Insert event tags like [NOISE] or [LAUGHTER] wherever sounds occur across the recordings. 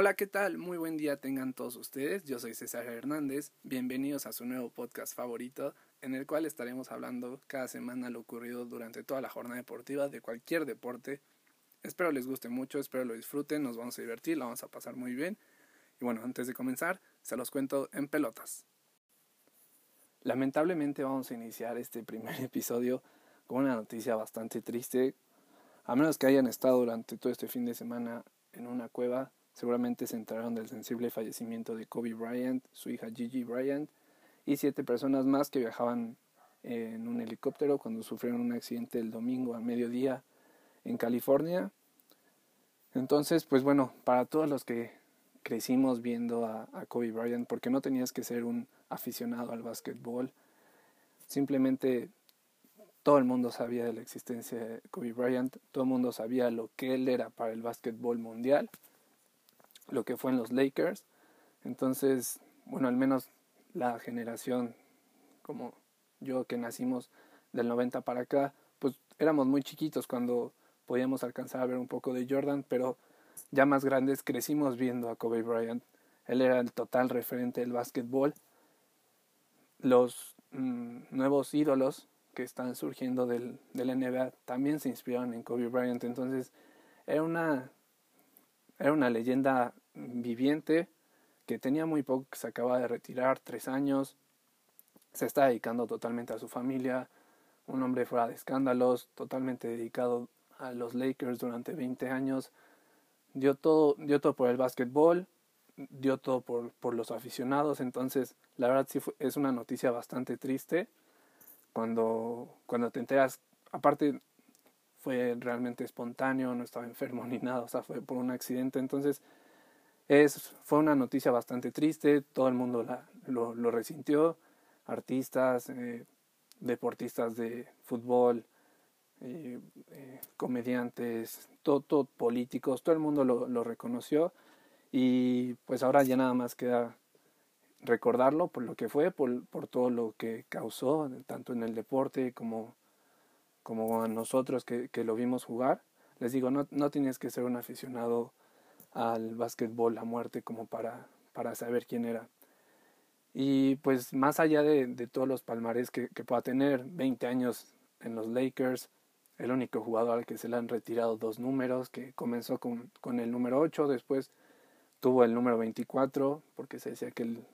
Hola, ¿qué tal? Muy buen día tengan todos ustedes. Yo soy César Hernández. Bienvenidos a su nuevo podcast favorito, en el cual estaremos hablando cada semana lo ocurrido durante toda la jornada deportiva de cualquier deporte. Espero les guste mucho, espero lo disfruten, nos vamos a divertir, la vamos a pasar muy bien. Y bueno, antes de comenzar, se los cuento en pelotas. Lamentablemente vamos a iniciar este primer [LAUGHS] episodio con una noticia bastante triste. A menos que hayan estado durante todo este fin de semana en una cueva, Seguramente se enteraron del sensible fallecimiento de Kobe Bryant, su hija Gigi Bryant y siete personas más que viajaban en un helicóptero cuando sufrieron un accidente el domingo a mediodía en California. Entonces, pues bueno, para todos los que crecimos viendo a, Kobe Bryant, porque no tenías que ser un aficionado al básquetbol, simplemente todo el mundo sabía de la existencia de Kobe Bryant, todo el mundo sabía lo que él era para el básquetbol mundial lo que fue en los Lakers. Entonces, bueno, al menos la generación como yo que nacimos del 90 para acá, pues éramos muy chiquitos cuando podíamos alcanzar a ver un poco de Jordan, pero ya más grandes crecimos viendo a Kobe Bryant. Él era el total referente del básquetbol. Los mm, nuevos ídolos que están surgiendo del, del NBA también se inspiraron en Kobe Bryant. Entonces era una era una leyenda viviente que tenía muy poco, se acaba de retirar, tres años, se está dedicando totalmente a su familia, un hombre fuera de escándalos, totalmente dedicado a los Lakers durante 20 años, dio todo, dio todo por el básquetbol, dio todo por, por los aficionados, entonces la verdad sí es una noticia bastante triste cuando, cuando te enteras, aparte fue realmente espontáneo, no estaba enfermo [LAUGHS] ni nada, o sea, fue por un accidente. Entonces, es, fue una noticia bastante triste, todo el mundo la, lo, lo resintió, artistas, eh, deportistas de fútbol, eh, eh, comediantes, todo, políticos, todo el mundo lo, lo reconoció y pues ahora ya nada más queda recordarlo por lo que fue, por, por todo lo que causó, tanto en el deporte como como a nosotros que, que lo vimos jugar, les digo, no, no tienes que ser un aficionado al básquetbol a muerte como para, para saber quién era. Y pues más allá de, de todos los palmares que, que, pueda tener, 20 años en los Lakers, el único jugador al que se le han retirado dos números, que comenzó con, con el número 8, después tuvo el número 24, porque se decía que él,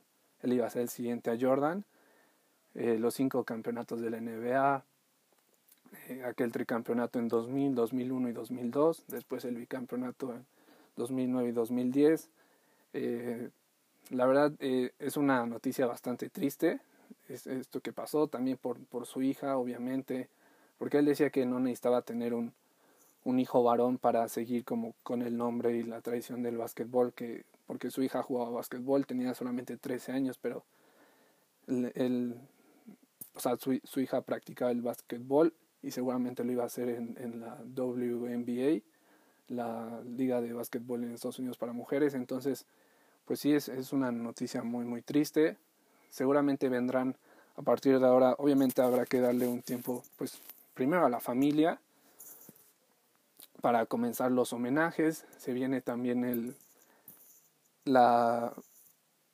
él iba a ser el siguiente a Jordan, eh, los cinco campeonatos de la NBA, eh, aquel tricampeonato en 2000, 2001 y 2002, después el bicampeonato en 2009 y 2010. Eh, la verdad eh, es una noticia bastante triste, es esto que pasó también por, por su hija, obviamente, porque él decía que no necesitaba tener un, un hijo varón para seguir como con el nombre y la tradición del básquetbol, que, porque su hija jugaba básquetbol, tenía solamente 13 años, pero el, o sea, su, su hija practicaba el básquetbol y seguramente lo iba a hacer en, en la WNBA, la liga de básquetbol en Estados Unidos para mujeres. Entonces, pues sí, es, es una noticia muy, muy triste. Seguramente vendrán a partir de ahora, obviamente habrá que darle un tiempo, pues primero a la familia, para comenzar los homenajes. Se viene también el la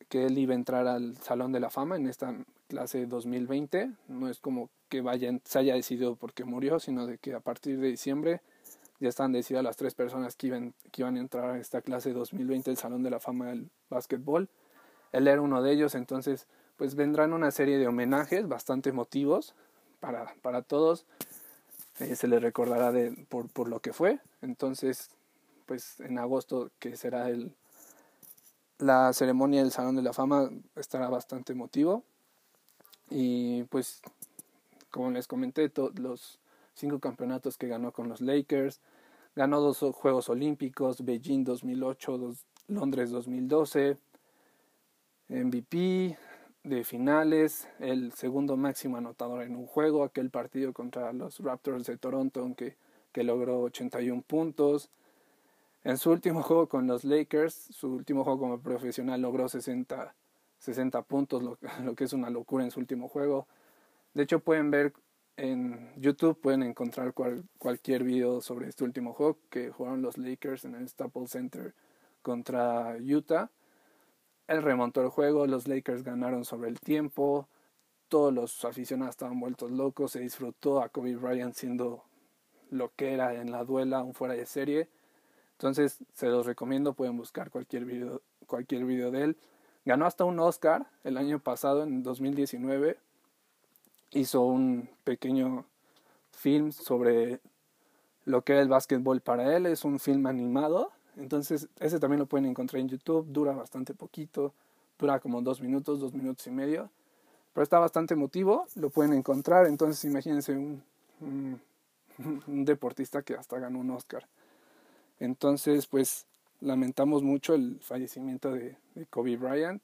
que él iba a entrar al Salón de la Fama en esta clase 2020. No es como que vayan, se haya decidido porque murió, sino de que a partir de diciembre ya están decididas las tres personas que iban, que iban a entrar a esta clase 2020 el Salón de la Fama del Básquetbol. Él era uno de ellos, entonces pues vendrán una serie de homenajes bastante emotivos para, para todos. Eh, se les recordará por, por lo que fue. Entonces, pues en agosto, que será el, la ceremonia del Salón de la Fama, estará bastante emotivo. Y pues como les comenté, los cinco campeonatos que ganó con los Lakers, ganó dos Juegos Olímpicos, Beijing 2008, Londres 2012, MVP de finales, el segundo máximo anotador en un juego, aquel partido contra los Raptors de Toronto que, que logró 81 puntos. En su último juego con los Lakers, su último juego como profesional logró 60, 60 puntos, [LAUGHS] lo, que es una locura en su último juego. De hecho, pueden ver en YouTube, pueden encontrar cualquier video sobre este último juego que jugaron los Lakers en el Staples Center contra Utah. Él remontó el juego, los Lakers ganaron sobre el tiempo, todos los aficionados estaban vueltos locos, se disfrutó a Kobe Bryant siendo lo que era en la duela, un fuera de serie. Entonces se los recomiendo, pueden buscar cualquier video, cualquier video de él. Ganó hasta un Oscar el año pasado, en 2019. Hizo un pequeño film sobre lo que era el básquetbol para él. Es un film animado. Entonces ese también lo pueden encontrar en YouTube. Dura bastante poquito. Dura como dos minutos, dos minutos y medio. Pero está bastante emotivo. Lo pueden encontrar. Entonces imagínense un, un [LAUGHS] deportista que hasta ganó un Oscar. Entonces pues lamentamos mucho el fallecimiento de, Kobe Bryant.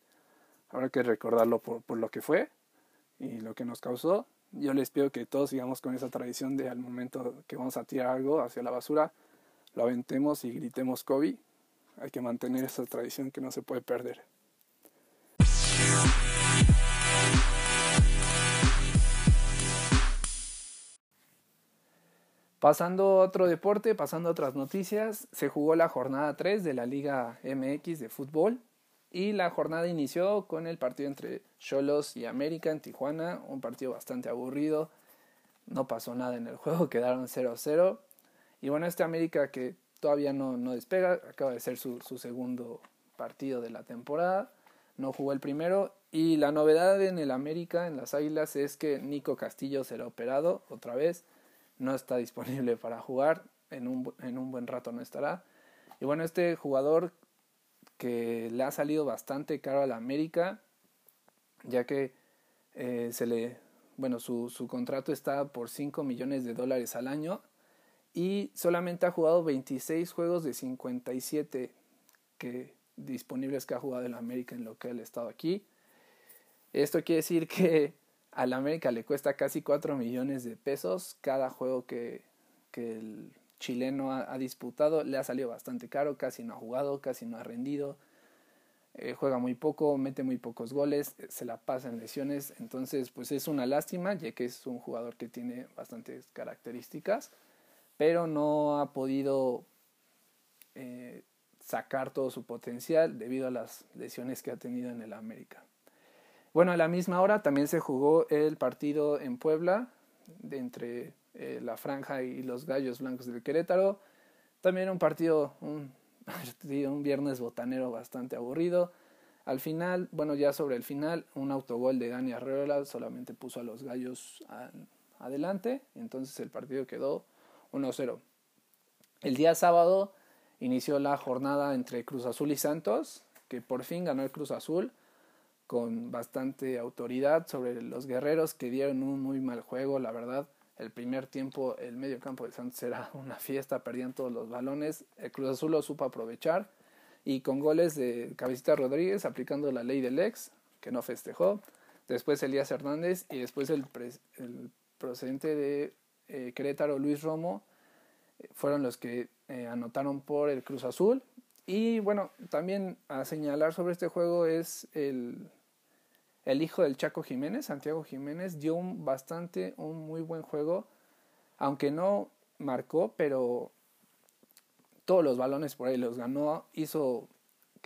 Habrá que recordarlo por, por, lo que fue y lo que nos causó. Yo les pido que todos sigamos con esa tradición de al momento que vamos a tirar algo hacia la basura, lo aventemos y gritemos Kobe. Hay que mantener esa tradición que no se puede perder. Pasando a otro deporte, pasando a otras noticias, se jugó la jornada 3 de la Liga MX de fútbol y la jornada inició con el partido entre Cholos y América en Tijuana, un partido bastante aburrido, no pasó nada en el juego, [LAUGHS] quedaron 0-0 y bueno, este América que todavía no, no despega, acaba de ser su, su segundo partido de la temporada, no jugó el primero. Y la novedad en el América, en las Águilas, es que Nico Castillo será operado otra vez no está disponible para jugar, en un, en un buen rato no estará. Y bueno, este jugador que le ha salido bastante caro a la América, ya que eh, se le, bueno, su, su contrato está por 5 millones de dólares al año y solamente ha jugado 26 juegos de 57 que, disponibles que ha jugado en la América en lo que él ha estado aquí. Esto quiere decir que al América le cuesta casi 4 millones de pesos cada juego que, que el chileno ha, disputado. Le ha salido bastante caro, casi no ha jugado, casi no ha rendido. Eh, juega muy poco, mete muy pocos goles, se la pasa en lesiones. Entonces, pues es una lástima, ya que es un jugador que tiene bastantes características, pero no ha podido eh, sacar todo su potencial debido a las lesiones que ha tenido en el América. Bueno, a la misma hora también se jugó el partido en Puebla entre eh, la Franja y los Gallos Blancos del Querétaro. También un partido, un, [LAUGHS] un viernes botanero bastante aburrido. Al final, bueno, ya sobre el final, un autogol de Dani Arreola solamente puso a los Gallos adelante. Entonces el partido quedó 1-0. El día sábado inició la jornada entre Cruz Azul y Santos, que por fin ganó el Cruz Azul con bastante autoridad sobre los guerreros que dieron un muy mal juego, la verdad. El primer tiempo, el medio campo de Santos era [LAUGHS] una fiesta, perdían todos los balones. El Cruz Azul lo supo aprovechar y con goles de Cabecita Rodríguez aplicando la ley del ex, que no festejó. Después Elías Hernández y después el, el procedente de eh, Querétaro, Luis Romo, eh, fueron los que eh, anotaron por el Cruz Azul. Y bueno, también a señalar sobre este juego es el, el hijo del Chaco Jiménez, Santiago Jiménez, dio un bastante, un muy buen juego, aunque no marcó, pero todos los balones por ahí los ganó, hizo,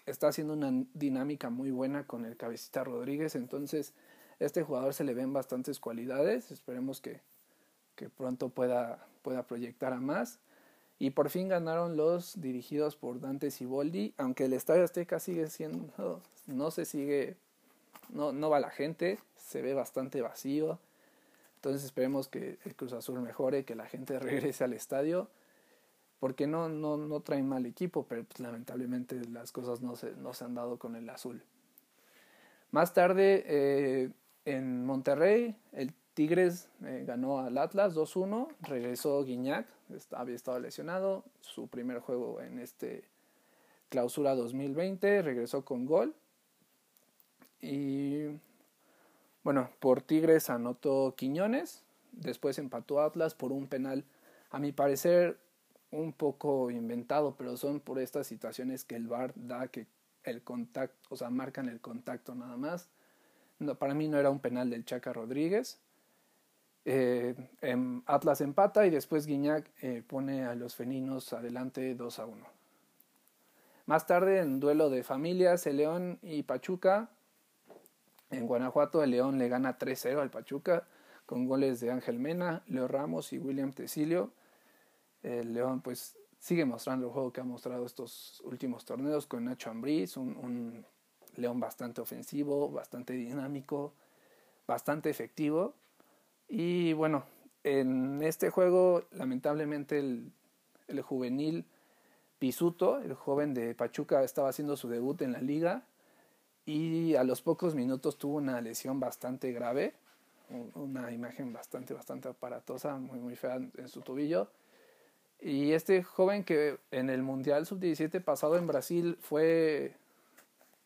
está haciendo una dinámica muy buena con el cabecita Rodríguez, entonces este jugador se le ven bastantes cualidades, esperemos que, que pronto pueda, pueda proyectar a más. Y por fin ganaron los dirigidos por Dante Siboldi, aunque el Estadio Azteca sigue siendo, no se sigue no, no va la gente, se ve bastante vacío. Entonces esperemos que el Cruz Azul mejore, que la gente [LAUGHS] regrese al estadio, porque no, no, no traen mal equipo, pero pues, lamentablemente las cosas no se, no se han dado con el azul. Más tarde, eh, en Monterrey, el Tigres eh, ganó al Atlas 2-1, regresó Guiñac, había estado lesionado, su primer juego en este clausura 2020, regresó con gol y bueno, por Tigres anotó Quiñones, después empató Atlas por un penal, a mi parecer un poco inventado, pero son por estas situaciones que el VAR da que el contacto, o sea, marcan el contacto nada más. No, para mí no era un penal del Chaca Rodríguez. Eh, em, Atlas empata y después Guiñac eh, pone a los feninos adelante 2 a 1. Más tarde, en duelo de familias, el León y Pachuca. En Guanajuato, el León le gana 3-0 al Pachuca con goles de Ángel Mena, Leo Ramos y William Tecilio. El León, pues, sigue mostrando el juego que ha mostrado estos últimos torneos con Nacho Ambriz, un, León bastante ofensivo, bastante dinámico, bastante efectivo. Y bueno, en este juego, lamentablemente, el, el juvenil Pisuto, el joven de Pachuca, estaba haciendo su debut en la liga y a los pocos minutos tuvo una lesión bastante grave, una imagen bastante, bastante aparatosa, muy, muy fea en su tobillo. Y este joven que en el Mundial Sub-17 pasado en Brasil fue,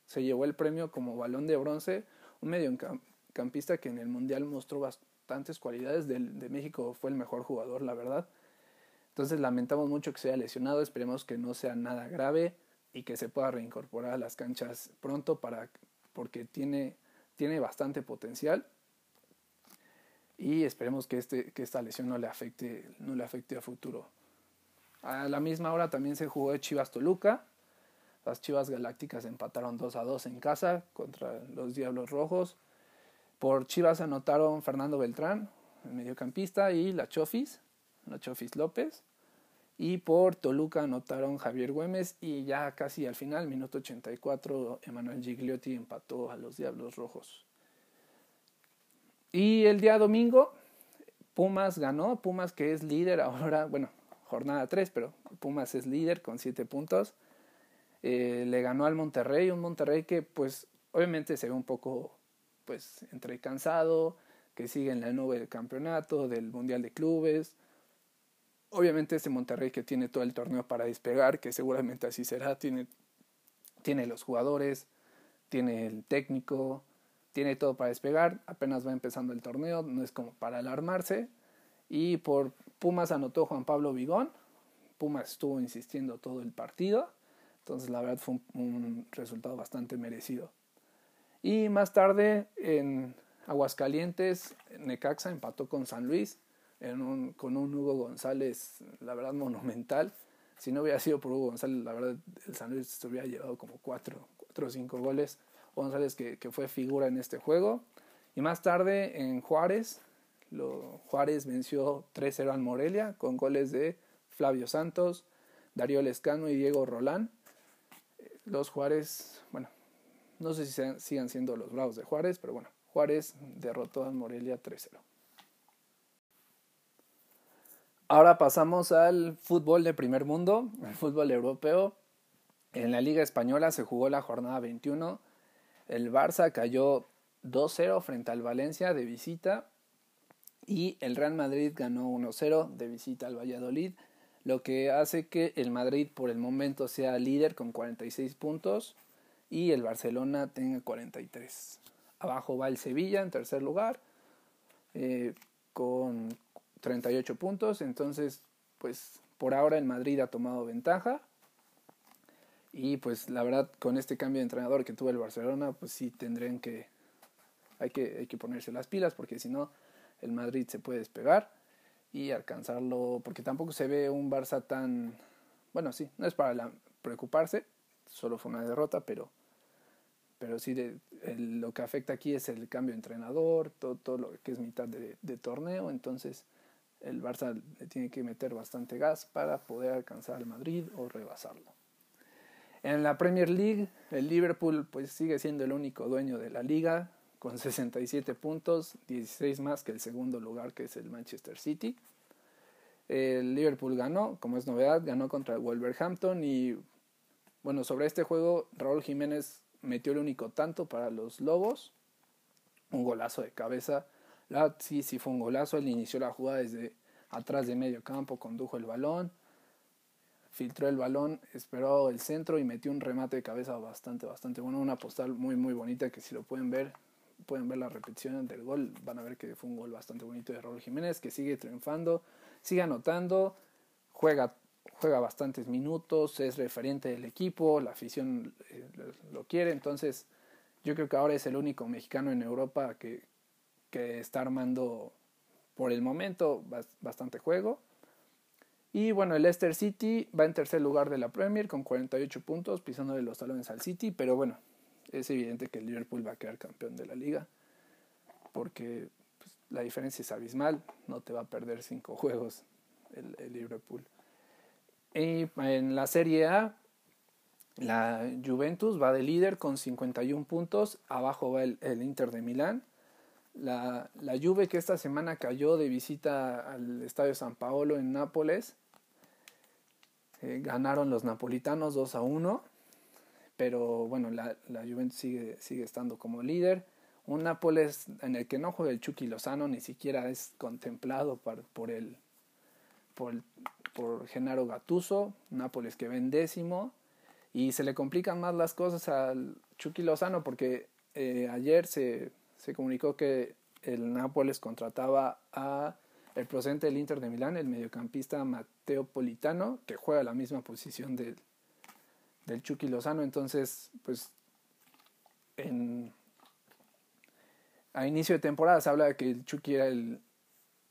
se llevó el premio como balón de bronce, un mediocampista que en el Mundial mostró bastantes cualidades, de, México fue el mejor jugador, la verdad. Entonces lamentamos mucho que se haya lesionado, esperemos que no sea nada grave y que se pueda reincorporar a las canchas pronto para, porque tiene, tiene bastante potencial y esperemos que, este, que esta lesión no le, afecte, no le afecte a futuro. A la misma hora también se jugó Chivas Toluca. Las Chivas Galácticas empataron 2 a 2 en casa contra los Diablos Rojos. Por Chivas anotaron Fernando Beltrán, el mediocampista, y la Chofis. Nachofis López. Y por Toluca anotaron Javier Güemes y ya casi al final, minuto 84, Emanuel Gigliotti empató a los Diablos Rojos. Y el día domingo, Pumas ganó, Pumas que es líder ahora, bueno, jornada 3, pero Pumas es líder con 7 puntos. Eh, le ganó al Monterrey, un Monterrey que pues obviamente se ve un poco pues entre cansado, que sigue en la nube del campeonato, del Mundial de Clubes, Obviamente este Monterrey que tiene todo el torneo para despegar, que seguramente así será, tiene, tiene los jugadores, tiene el técnico, tiene todo para despegar, apenas va empezando el torneo, no es como para alarmarse. Y por Pumas anotó Juan Pablo Vigón, Pumas estuvo insistiendo todo el partido, entonces la verdad fue un, un resultado bastante merecido. Y más tarde en Aguascalientes, Necaxa empató con San Luis, con un Hugo González, la verdad, monumental. Si no hubiera sido por Hugo González, la verdad, el San Luis se hubiera llevado como cuatro, cuatro o cinco goles. González que, que, fue figura en este juego. Y más tarde en Juárez, lo, Juárez venció 3-0 al Morelia con goles de Flavio Santos, Darío Lescano y Diego Rolán. Los Juárez, bueno, no sé si sean, sigan siendo los Bravos de Juárez, pero bueno, Juárez derrotó al Morelia 3-0. Ahora pasamos al fútbol de primer mundo, el fútbol europeo. En la Liga Española se jugó la jornada 21. El Barça cayó 2-0 frente al Valencia de visita y el Real Madrid ganó 1-0 de visita al Valladolid, lo que hace que el Madrid por el momento sea líder con 46 puntos y el Barcelona tenga 43. Abajo va el Sevilla en tercer lugar eh, con 38 puntos, entonces pues por ahora el Madrid ha tomado ventaja. Y pues la verdad con este cambio de entrenador que tuvo el Barcelona pues sí tendrían que hay que, hay que ponerse las pilas porque si no el Madrid se puede despegar y alcanzarlo porque tampoco se ve un Barça tan bueno sí no es para preocuparse solo fue una derrota pero pero sí de, lo que afecta aquí es el cambio de entrenador todo, todo lo que es mitad de, de torneo. Entonces el Barça tiene que meter bastante gas para poder alcanzar al Madrid o rebasarlo. En la Premier League, el Liverpool pues sigue siendo el único dueño de la liga con 67 puntos, 16 más que el segundo lugar que es el Manchester City. El Liverpool ganó, como es novedad, ganó contra el Wolverhampton y bueno, sobre este juego Raúl Jiménez metió el único tanto para los Lobos, un golazo de cabeza la, sí, sí fue un golazo. Él inició la jugada desde atrás de medio campo, condujo el balón, filtró el balón, esperó el centro y metió un remate de cabeza bastante, bastante bueno. Una postal muy, muy bonita que si lo pueden ver, pueden ver la repetición del gol. Van a ver que fue un gol bastante bonito de Raúl Jiménez, que sigue triunfando, sigue anotando, juega, juega bastantes minutos, es referente del equipo, la afición eh, lo quiere. Entonces, yo creo que ahora es el único mexicano en Europa que, que está armando por el momento bastante juego. Y bueno, el Leicester City va en tercer lugar de la Premier con 48 puntos, pisándole los talones al City, pero bueno, es evidente que el Liverpool va a quedar campeón de la liga, porque pues, la diferencia es abismal, no te va a perder cinco [LAUGHS] juegos el, Liverpool. Y en la Serie A, la Juventus va de líder con 51 puntos, abajo va el Inter de Milán. La, la, Juve que esta semana cayó de visita al Estadio San Paolo en Nápoles eh, ganaron los napolitanos 2 a 1, pero bueno, la, la sigue, sigue estando como líder. Un Nápoles en el que no juega el Chucky Lozano, ni siquiera es contemplado por, por, el, por, por Genaro Gatuso. Nápoles que ven décimo. Y se le complican más las cosas al Chucky Lozano porque eh, ayer se, se comunicó que el Nápoles contrataba a el procedente del Inter de Milán, el mediocampista Mateo Politano, que juega la misma posición del, del Chucky Lozano. Entonces, pues, en, a inicio de temporada se habla de que el Chucky era el,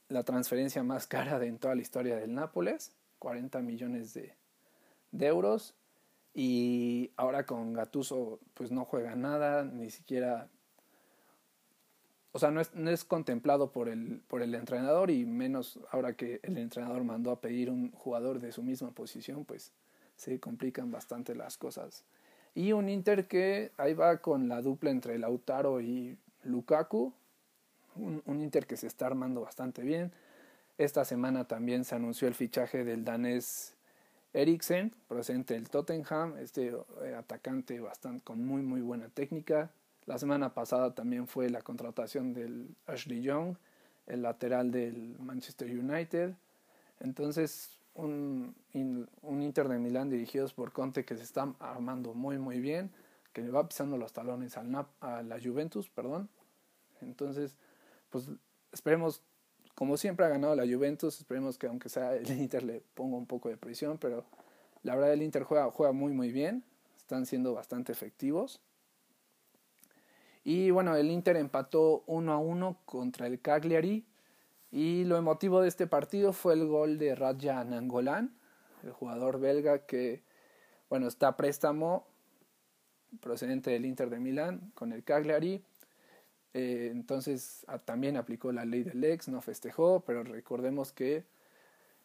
la transferencia más cara de en toda la historia del Nápoles, 40 millones de, de euros. Y ahora con Gatuso, pues no juega nada, ni siquiera o sea, no es, no es contemplado por el, por el entrenador y menos ahora que el entrenador mandó a pedir un jugador de su misma posición, pues se complican bastante las cosas. Y un Inter que ahí va con la dupla entre Lautaro y Lukaku, un, un Inter que se está armando bastante bien. Esta semana también se anunció el fichaje del danés Eriksen, procedente del Tottenham, este eh, atacante bastante con muy muy buena técnica, la semana pasada también fue la contratación del Ashley Young, el lateral del Manchester United. Entonces, un, Inter de Milán dirigidos por Conte que se está armando muy muy bien, que le va pisando los talones al a la Juventus, perdón. Entonces, pues esperemos, como siempre ha ganado la Juventus, esperemos que aunque sea el Inter le ponga un poco de presión, pero la verdad el Inter juega, juega muy muy bien, están siendo bastante efectivos. Y bueno, el Inter empató 1 a 1 contra el Cagliari. Y lo emotivo de este partido fue el gol de Raja Nangolan, el jugador belga que, bueno, está a préstamo procedente del Inter de Milán con el Cagliari. Eh, entonces también aplicó la ley del ex, no festejó, pero recordemos que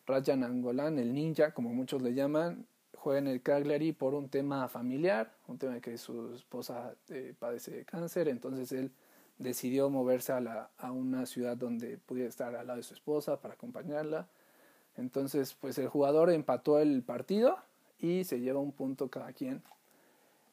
Raja Nangolan, el ninja, como muchos le llaman, juega en el Cagliari por un tema familiar, un tema de que su esposa eh, padece de cáncer, entonces él decidió moverse a, la, a una ciudad donde pudiera estar al lado de su esposa para acompañarla. Entonces, pues el jugador empató el partido y se lleva un punto cada quien.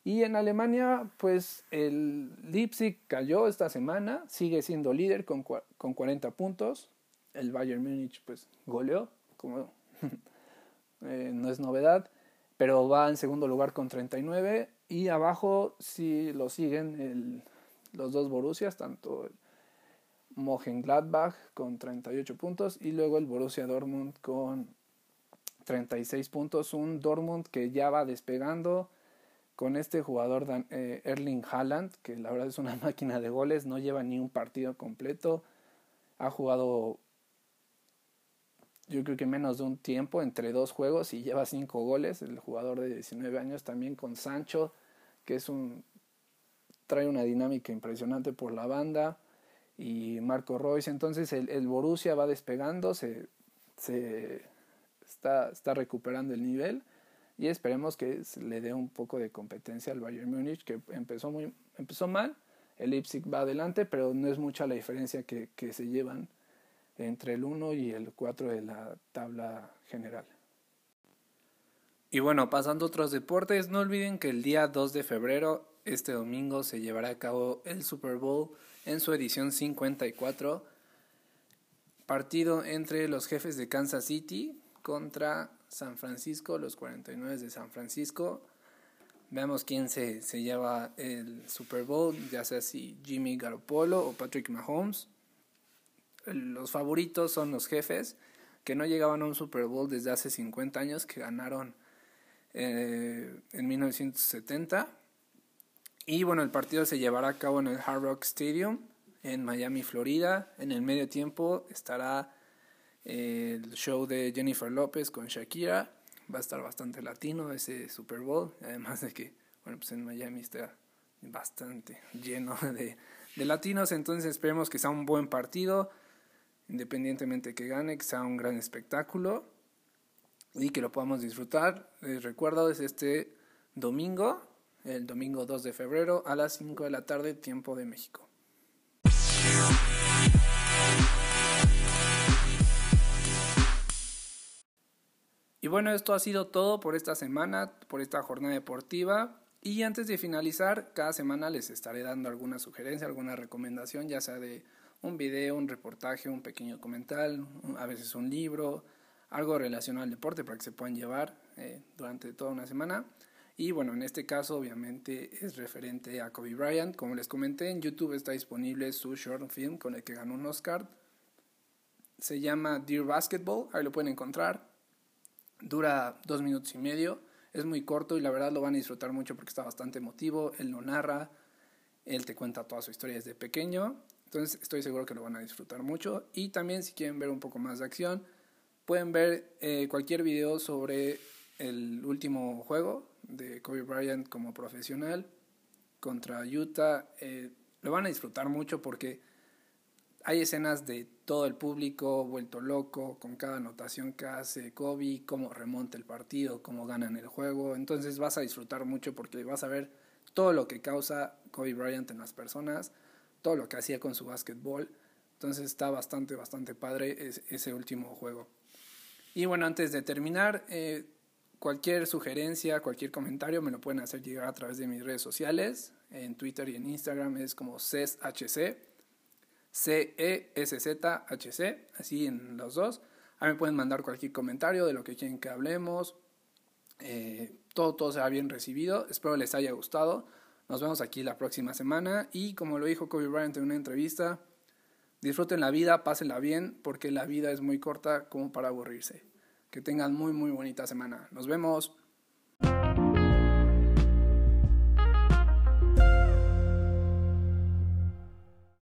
Y en Alemania, pues el Leipzig cayó esta semana, sigue siendo líder con, con 40 puntos. El Bayern Múnich, pues goleó, como [LAUGHS] eh, no es novedad pero va en segundo lugar con 39 y abajo sí lo siguen el, los dos Borussias, tanto el Mönchengladbach con 38 puntos y luego el Borussia Dortmund con 36 puntos, un Dortmund que ya va despegando con este jugador eh, Erling Haaland, que la verdad es una [LAUGHS] máquina de goles, no lleva ni un partido completo, ha jugado yo creo que menos de un tiempo entre dos juegos y lleva cinco goles. El jugador de 19 años también con Sancho, que es un trae una dinámica impresionante por la banda y Marco Royce. Entonces el, el Borussia va despegando, se, se está, está recuperando el nivel y esperemos que le dé un poco de competencia al Bayern Múnich, que empezó, muy, empezó mal. El Leipzig va adelante, pero no es mucha la diferencia que, que se llevan entre el 1 y el 4 de la tabla general. Y bueno, pasando a otros deportes, no olviden que el día 2 de febrero, este domingo, se llevará a cabo el Super Bowl en su edición 54, partido entre los jefes de Kansas City contra San Francisco, los 49 de San Francisco. Veamos quién se, se lleva el Super Bowl, ya sea si Jimmy Garoppolo o Patrick Mahomes los favoritos son los jefes, que no llegaban a un Super Bowl desde hace 50 años, que ganaron eh, en 1970. Y bueno, el partido se llevará a cabo en el Hard Rock Stadium en Miami, Florida. En el medio tiempo estará el show de Jennifer López con Shakira. Va a estar bastante latino ese Super Bowl. Además de que, bueno, pues en Miami está bastante lleno de, de latinos. Entonces esperemos que sea un buen partido. Independientemente que gane, que sea un gran espectáculo. Y que lo podamos disfrutar. Les recuerdo, es este domingo, el domingo 2 de febrero a las 5 de la tarde, tiempo de México. Y bueno, esto ha sido todo por esta semana, por esta jornada deportiva. Y antes de finalizar, cada semana les estaré dando alguna sugerencia, alguna recomendación, ya sea de un video, un reportaje, un pequeño comentario, a veces un libro, algo relacionado al deporte para que se puedan llevar eh, durante toda una semana. Y bueno, en este caso obviamente es referente a Kobe Bryant. Como les comenté, en YouTube está disponible su short film con el que ganó un Oscar. Se llama Dear Basketball, ahí lo pueden encontrar. Dura dos minutos y medio, es muy corto y la verdad lo van a disfrutar mucho porque está bastante emotivo. Él lo narra, él te cuenta toda su historia desde pequeño. Entonces estoy seguro que lo van a disfrutar mucho. Y también si quieren ver un poco más de acción, pueden ver eh, cualquier video sobre el último juego de Kobe Bryant como profesional contra Utah. Eh, lo van a disfrutar mucho porque hay escenas de todo el público vuelto loco con cada anotación que hace Kobe, cómo remonta el partido, cómo ganan el juego. Entonces vas a disfrutar mucho porque vas a ver todo lo que causa Kobe Bryant en las personas, todo lo que hacía con su básquetbol. Entonces está bastante, bastante padre ese último juego. Y bueno, antes de terminar, eh, Cualquier sugerencia, cualquier comentario me lo pueden hacer llegar a través de mis redes sociales. En Twitter y en Instagram es como CESHC, C-E-S-Z-H-C, así en los dos. Ahí me pueden mandar cualquier comentario de lo que quieren que hablemos. Eh, todo, todo será bien recibido. Espero les haya gustado. Nos vemos aquí la próxima semana. Y como lo dijo Kobe Bryant en una entrevista, disfruten la vida, pásenla bien, porque la vida es muy corta como para aburrirse. Que tengan muy, muy bonita semana. Nos vemos.